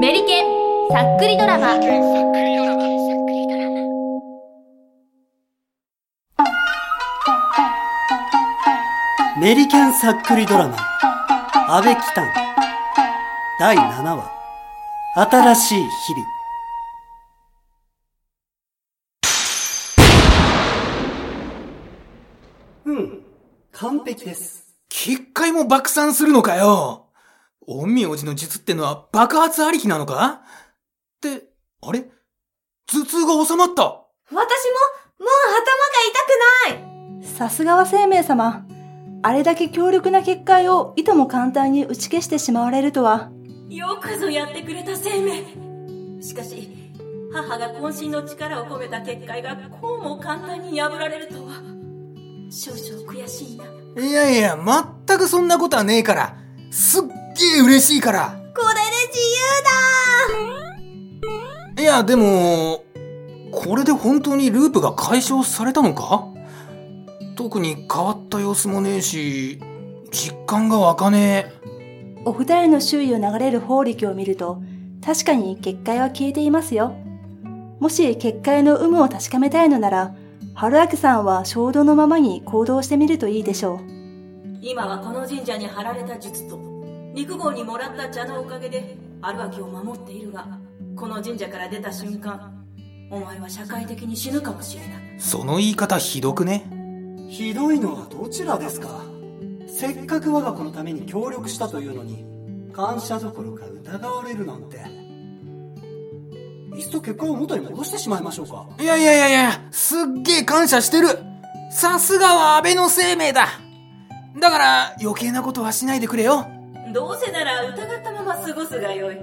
メリケンさっくりドラマ。メリケンさっくりドラマ。安倍第7話。新しい日々。うん。完璧です。結界も爆散するのかよ陰陽師の術ってのは爆発ありきなのか？って、あれ？頭痛が収まった私も、もう頭が痛くないさすがは生命様。あれだけ強力な結界をいとも簡単に打ち消してしまわれるとは。よくぞやってくれた生命しかし、母が渾身の力を込めた結界がこうも簡単に破られるとは。少々悔しいな。いやいや、全くそんなことはねえから。すっげえ嬉しいから。これで自由だいや、でも、これで本当にループが解消されたのか？特に変わった様子もねえし、実感が湧かねえ。お二人の周囲を流れる法力を見ると、確かに結界は消えていますよ。もし結界の有無を確かめたいのなら、春明さんは衝動のままに行動してみるといいでしょう。今はこの神社に貼られた術と、陸号にもらった茶のおかげで、春明を守っているが、この神社から出た瞬間、お前は社会的に死ぬかもしれない。その言い方ひどくね？ひどいのはどちらですか？せっかく我が子のために協力したというのに感謝どころか疑われるなんて。いっそ結果を元に戻してしまいましょうか。いやいやいやいや、すっげえ感謝してる。さすがは安倍の生命だ。だから余計なことはしないでくれよどうせなら疑ったまま過ごすがよい。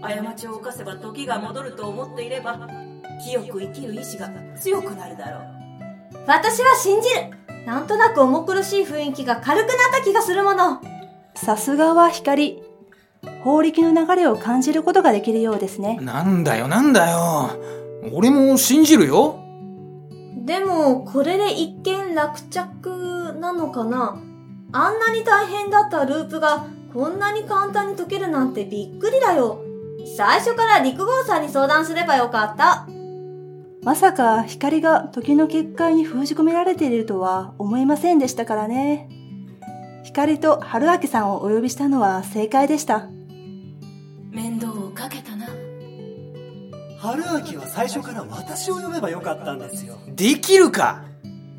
過ちを犯せば時が戻ると思っていれば清く生きる意志が強くなるだろう。私は信じる。なんとなく重苦しい雰囲気が軽くなった気がするもの。さすがは光。法力の流れを感じることができるようですね。なんだよなんだよ。俺も信じるよ。でも、これで一見落着なのかな。あんなに大変だったループがこんなに簡単に解けるなんてびっくりだよ。最初から陸号さんに相談すればよかった。まさか光が時の結界に封じ込められているとは思いませんでしたからね。光と春明さんをお呼びしたのは正解でした。面倒をかけたな春明は最初から私を呼べばよかったんですよできるか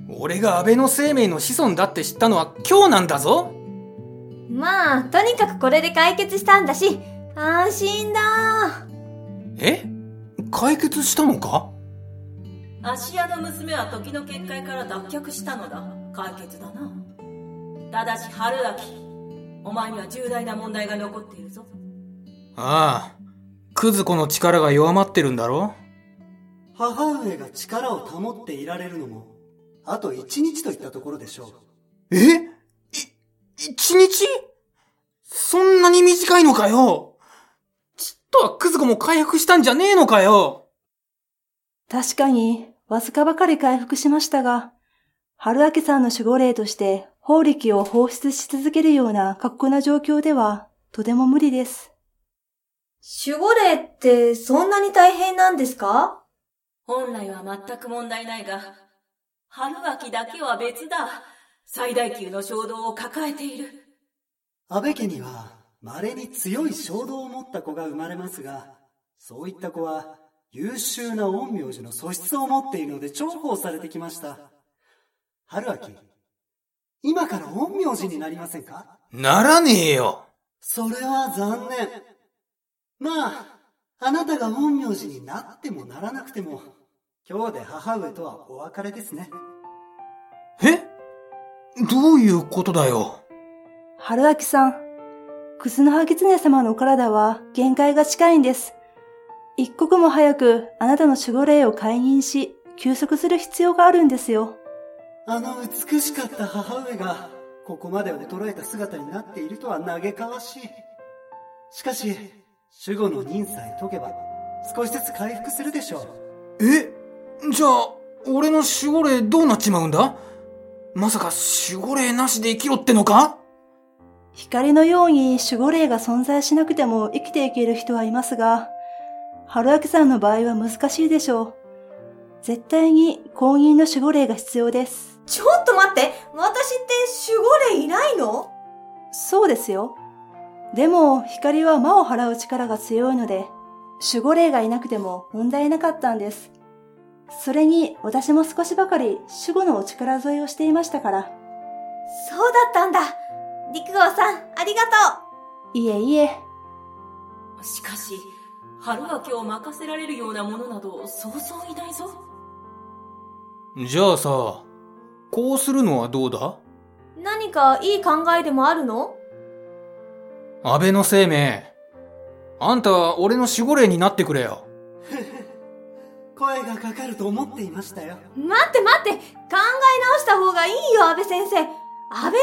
俺が安倍の生命の子孫だって知ったのは今日なんだぞまあ、とにかくこれで解決したんだし、安心だ。え？解決したのか？芦屋の娘は時の結界から脱却したのだ。解決だな。ただし春明お前には重大な問題が残っているぞ。ああ。クズ子の力が弱まってるんだろ？母上が力を保っていられるのもあと一日といったところでしょう。え？い、一日？そんなに短いのかよ。ちっとはクズ子も回復したんじゃねえのかよ。確かに、わずかばかり回復しましたが、春明さんの守護霊として法力を放出し続けるような過酷な状況では、とても無理です。守護霊ってそんなに大変なんですか？本来は全く問題ないが春明だけは別だ最大級の衝動を抱えている。安倍家には稀に強い衝動を持った子が生まれますがそういった子は優秀な陰陽師の素質を持っているので重宝されてきました。春明今から陰陽師になりませんか？ならねえよ。それは残念。まああなたが陰陽師になってもならなくても今日で母上とはお別れですね。え？どういうことだよ？春明さん、クスの葉狐様のお体は限界が近いんです。一刻も早くあなたの守護霊を解任し、休息する必要があるんですよ。あの美しかった母上がここまで衰えた姿になっているとは嘆かわしい。しかし守護の任さえ解けば少しずつ回復するでしょう。え？じゃあ、俺の守護霊どうなっちまうんだ？まさか守護霊なしで生きろってのか？光のように守護霊が存在しなくても生きていける人はいますが、春明さんの場合は難しいでしょう。絶対に公認の守護霊が必要です。ちょっと待って、私って守護霊いないの？そうですよ。でも、光は魔を払う力が強いので、守護霊がいなくても問題なかったんです。それに、私も少しばかり守護のお力添えをしていましたから。そうだったんだ。陸号さん、ありがといえいえ、しかし春明を任せられるようなものなどそうそういないぞじゃあさ、こうするのはどうだ？う。何かいい考えでもあるの？安倍の生命。あんた、俺の守護霊になってくれよ。声がかかると思っていましたよ。待って待って考え直した方がいいよ、安倍先生。安倍の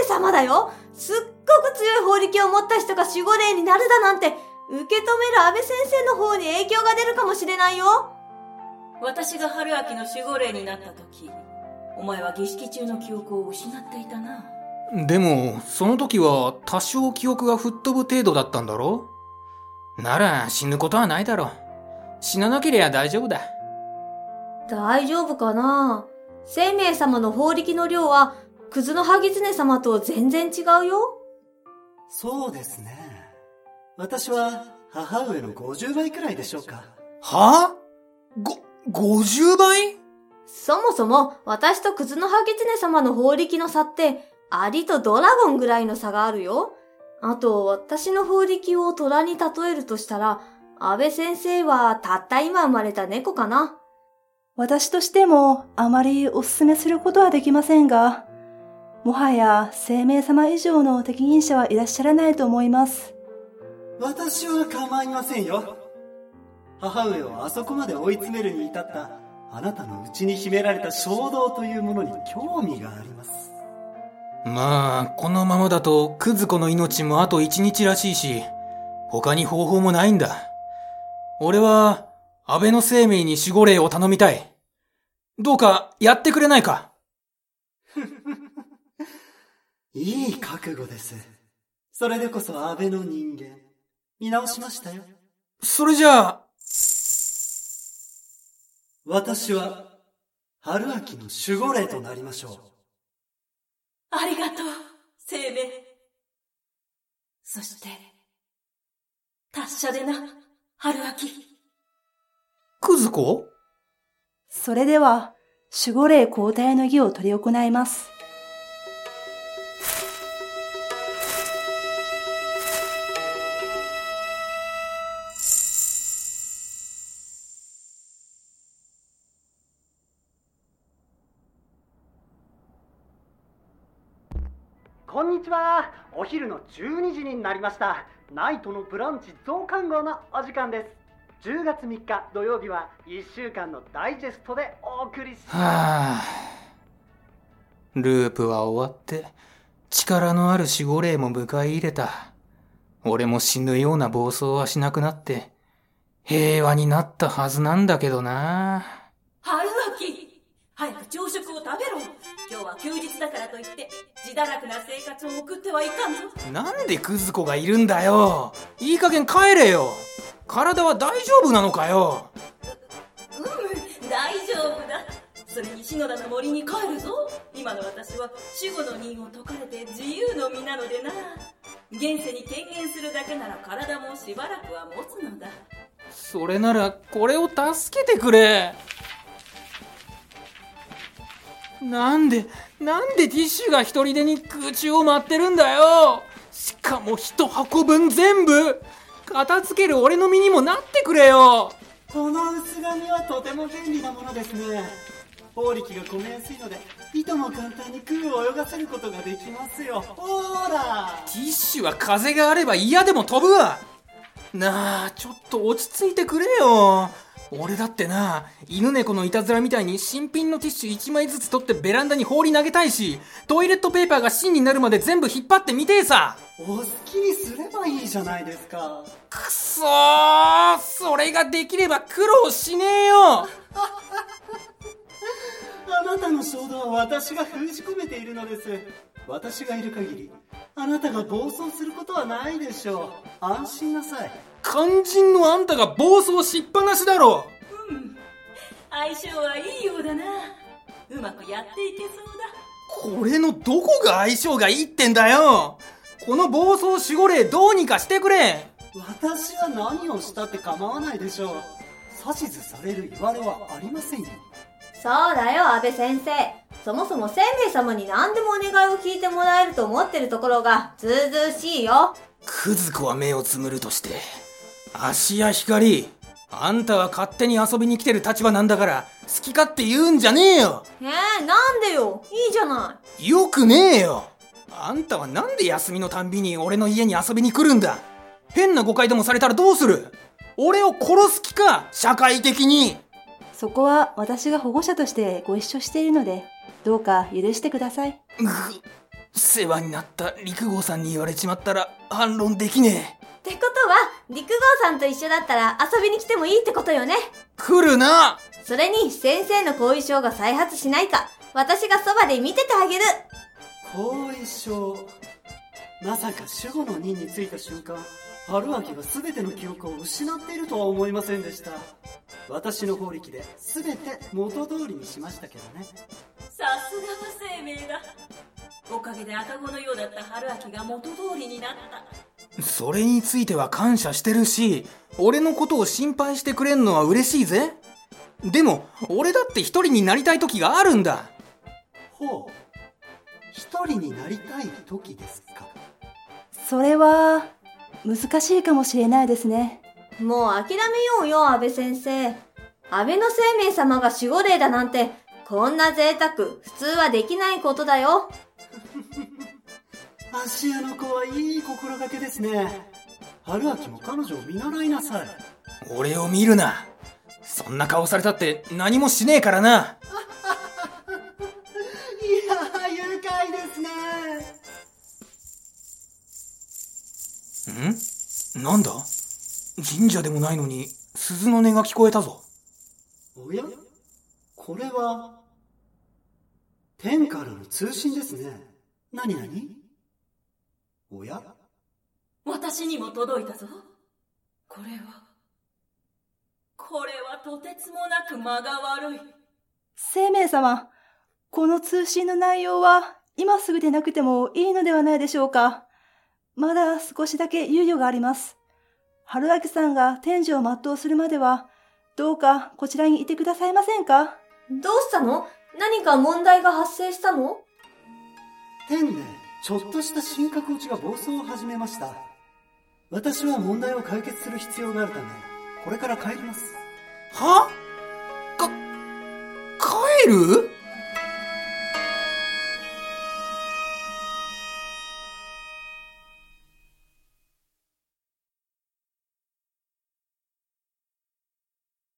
生命様だよ。すっごく強い法力を持った人が守護霊になるだなんて、受け止める安倍先生の方に影響が出るかもしれないよ。私が春明の守護霊になった時お前は儀式中の記憶を失っていたなでも、その時は多少記憶が吹っ飛ぶ程度だったんだろなら死ぬことはないだろう。死ななけりゃ大丈夫だ。大丈夫かな？生命様の法力の量は、クズのハギツネ様と全然違うよ。そうですね。私は母上の50倍くらいでしょうか。は？ご、50倍？そもそも、私とクズのハギツネ様の法力の差って、アリとドラゴンぐらいの差があるよ。あと、私の法力を虎に例えるとしたら、安倍先生はたった今生まれた猫かな？私としてもあまりお勧めすることはできませんが、もはや生命様以上の適任者はいらっしゃらないと思います。私は構いませんよ。母上をあそこまで追い詰めるに至ったあなたの内に秘められた衝動というものに興味があります。まあ、このままだと、クズ子の命もあと一日らしいし、他に方法もないんだ。俺は、安倍の生命に守護霊を頼みたい。どうか、やってくれないか いい覚悟です。それでこそ安倍の人間。見直しましたよ。それじゃあ、私は、春秋の守護霊となりましょう。ありがとう生命そして達者でな春明クズ子それでは、守護霊交代の儀を執り行います。こんにちは。お昼の12時になりました。ナイトのブランチ増刊号のお時間です。10月3日土曜日は1週間のダイジェストでお送りしはあ。ループは終わって、力のある守護霊も迎え入れた。俺も死ぬような暴走はしなくなって、平和になったはずなんだけどな。春明早く朝食を食べろ今日は休日だからといって自堕落な生活を送ってはいかんぞなんでクズ子がいるんだよ。いい加減帰れよ。体は大丈夫なのかよ。うん大丈夫だそれに篠田の森に帰るぞ今の私は守護の任を解かれて自由の身なのでな現世に権限するだけなら体もしばらくは持つのだそれなら、これを助けてくれ。なんで、なんでティッシュが一人でに空中を舞ってるんだよ。しかも一箱分全部。片付ける俺の身にもなってくれよ。この薄紙はとても便利なものですね。法力が込めやすいので、いとも簡単に空を泳がせることができますよ。ほーらティッシュは風があれば嫌でも飛ぶわ。なあ、ちょっと落ち着いてくれよ。俺だってな、犬猫のいたずらみたいに新品のティッシュ1枚ずつ取ってベランダに放り投げたいし、トイレットペーパーが芯になるまで全部引っ張ってみてえさ。お好きにすればいいじゃないですか。くそーそれができれば苦労しねえよ あなたの衝動は私が封じ込めているのです。私がいる限り、あなたが暴走することはないでしょう安心なさい肝心のあんたが暴走しっぱなしだろ。相性はいいようだな。うまくやっていけそうだ。これのどこが相性がいいってんだよ。この暴走守護霊どうにかしてくれ。私は何をしたって構わないでしょう。指図される言われはありませんよ。そうだよ、安倍先生。そもそも生命様に何でもお願いを聞いてもらえると思ってるところが、ずうずうしいよ。クズ子は目をつむるとして足や光あんたは勝手に遊びに来てる立場なんだから好き勝手言うんじゃねえよ。えー、なんでよ？いいじゃない。よくねえよ。あんたはなんで休みのたんびに俺の家に遊びに来るんだ？変な誤解でもされたらどうする？俺を殺す気か？社会的に。そこは私が保護者としてご一緒しているので、どうか許してください。世話になった陸郷さんに言われちまったら反論できねえ。ってことは、陸郷さんと一緒だったら遊びに来てもいいってことよね。来るな。それに先生の後遺症が再発しないか、私がそばで見ててあげる。後遺症まさか守護の任に就いた瞬間春秋が全ての記憶を失っているとは思いませんでした。私の法力で全て元通りにしましたけどね。さすがは生命だ。おかげで赤子のようだった春秋が元通りになったそれについては感謝してるし俺のことを心配してくれんのは嬉しいぜでも俺だって一人になりたい時があるんだほう一人になりたい時ですかそれは、難しいかもしれないですね。もう諦めようよ、安倍先生。安倍の生命様が守護霊だなんて、こんな贅沢、普通はできないことだよ。芦屋の子はいい心がけですね。春秋も彼女を見習いなさい。俺を見るな。そんな顔されたって何もしねえからな。いやー愉快ですね。ん？なんだ？神社でもないのに鈴の音が聞こえたぞ。おや？これは天からの通信ですね。何何おや？私にも届いたぞ。これは。これはとてつもなく間が悪い。生命様、この通信の内容は今すぐでなくてもいいのではないでしょうか。まだ少しだけ猶予があります。春明さんが天寿を全うするまでは、どうかこちらにいてくださいませんか？どうしたの？何か問題が発生したの？天でちょっとした神格落ちが暴走を始めました。私は問題を解決する必要があるためこれから帰ります。は？か帰る？